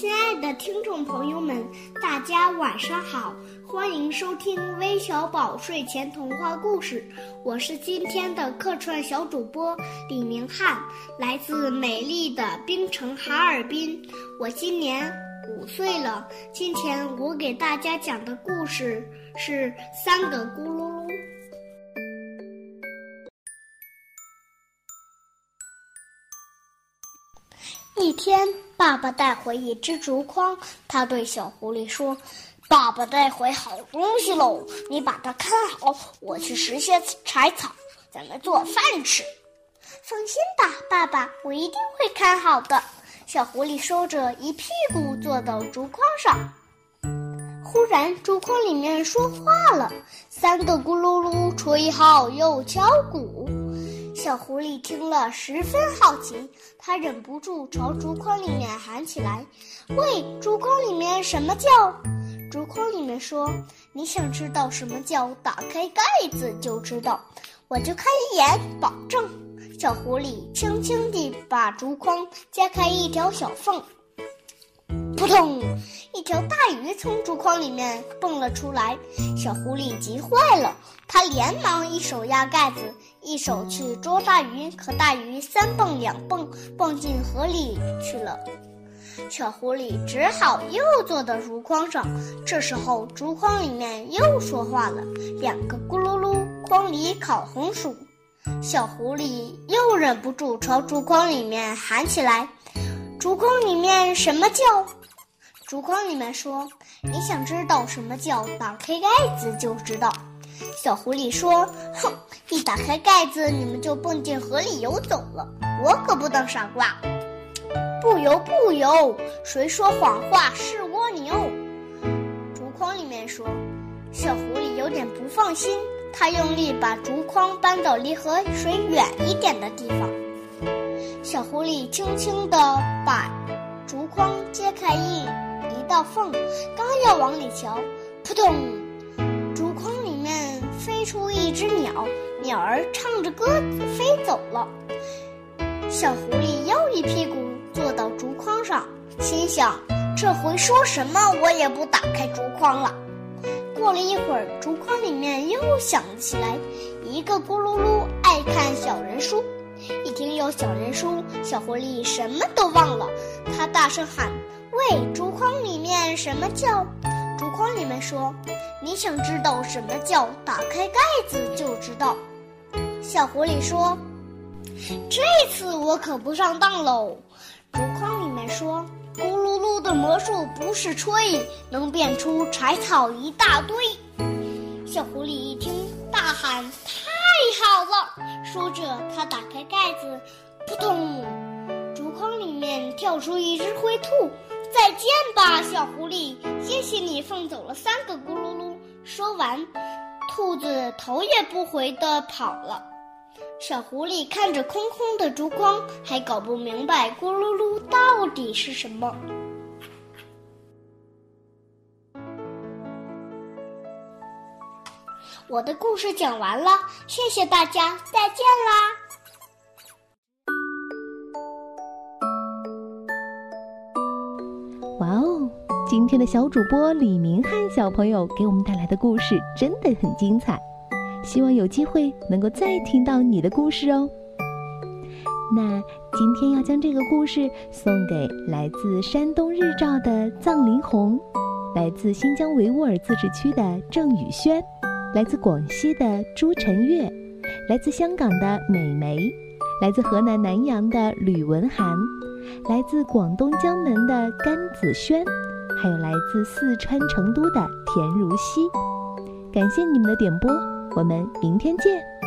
亲爱的听众朋友们，大家晚上好，欢迎收听微小宝睡前童话故事。我是今天的客串小主播李明翰，来自美丽的冰城哈尔滨。我今年五岁了。今天我给大家讲的故事是《三个咕噜一天，爸爸带回一只竹筐，他对小狐狸说：“爸爸带回好东西喽，你把它看好，我去拾些柴草，咱们做饭吃。”放心吧，爸爸，我一定会看好的。小狐狸说着，一屁股坐到竹筐上。忽然，竹筐里面说话了：“三个咕噜噜，吹号又敲鼓。”小狐狸听了十分好奇，它忍不住朝竹筐里面喊起来：“喂，竹筐里面什么叫？”竹筐里面说：“你想知道什么叫？打开盖子就知道。”我就看一眼，保证。小狐狸轻轻地把竹筐揭开一条小缝，扑通，一条大鱼从竹筐里面蹦了出来。小狐狸急坏了，它连忙一手压盖子。一手去捉大鱼，可大鱼三蹦两蹦，蹦进河里去了。小狐狸只好又坐到竹筐上。这时候，竹筐里面又说话了：“两个咕噜噜，筐里烤红薯。”小狐狸又忍不住朝竹筐里面喊起来：“竹筐里面什么叫？”竹筐里面说：“你想知道什么叫？打开盖子就知道。”小狐狸说：“哼，一打开盖子，你们就蹦进河里游走了。我可不当傻瓜，不游不游。谁说谎话是蜗牛？”竹筐里面说。小狐狸有点不放心，他用力把竹筐搬到离河水远一点的地方。小狐狸轻轻地把竹筐揭开一一道缝，刚要往里瞧，扑通！飞出一只鸟，鸟儿唱着歌飞走了。小狐狸又一屁股坐到竹筐上，心想：这回说什么我也不打开竹筐了。过了一会儿，竹筐里面又响起来，一个咕噜噜爱看小人书。一听有小人书，小狐狸什么都忘了，他大声喊：“喂，竹筐里面什么叫？”竹筐里面说：“你想知道什么叫打开盖子就知道。”小狐狸说：“这次我可不上当喽。”竹筐里面说：“咕噜噜的魔术不是吹，能变出柴草一大堆。”小狐狸一听，大喊：“太好了！”说着，他打开盖子，扑通，竹筐里面跳出一只灰兔。再见吧，小狐狸！谢谢你放走了三个咕噜噜。说完，兔子头也不回地跑了。小狐狸看着空空的竹筐，还搞不明白咕噜噜到底是什么。我的故事讲完了，谢谢大家，再见啦！哇哦！今天的小主播李明翰小朋友给我们带来的故事真的很精彩，希望有机会能够再听到你的故事哦。那今天要将这个故事送给来自山东日照的藏林红，来自新疆维吾尔自治区的郑宇轩，来自广西的朱晨月，来自香港的美眉，来自河南南阳的吕文涵。来自广东江门的甘子轩，还有来自四川成都的田如溪，感谢你们的点播，我们明天见。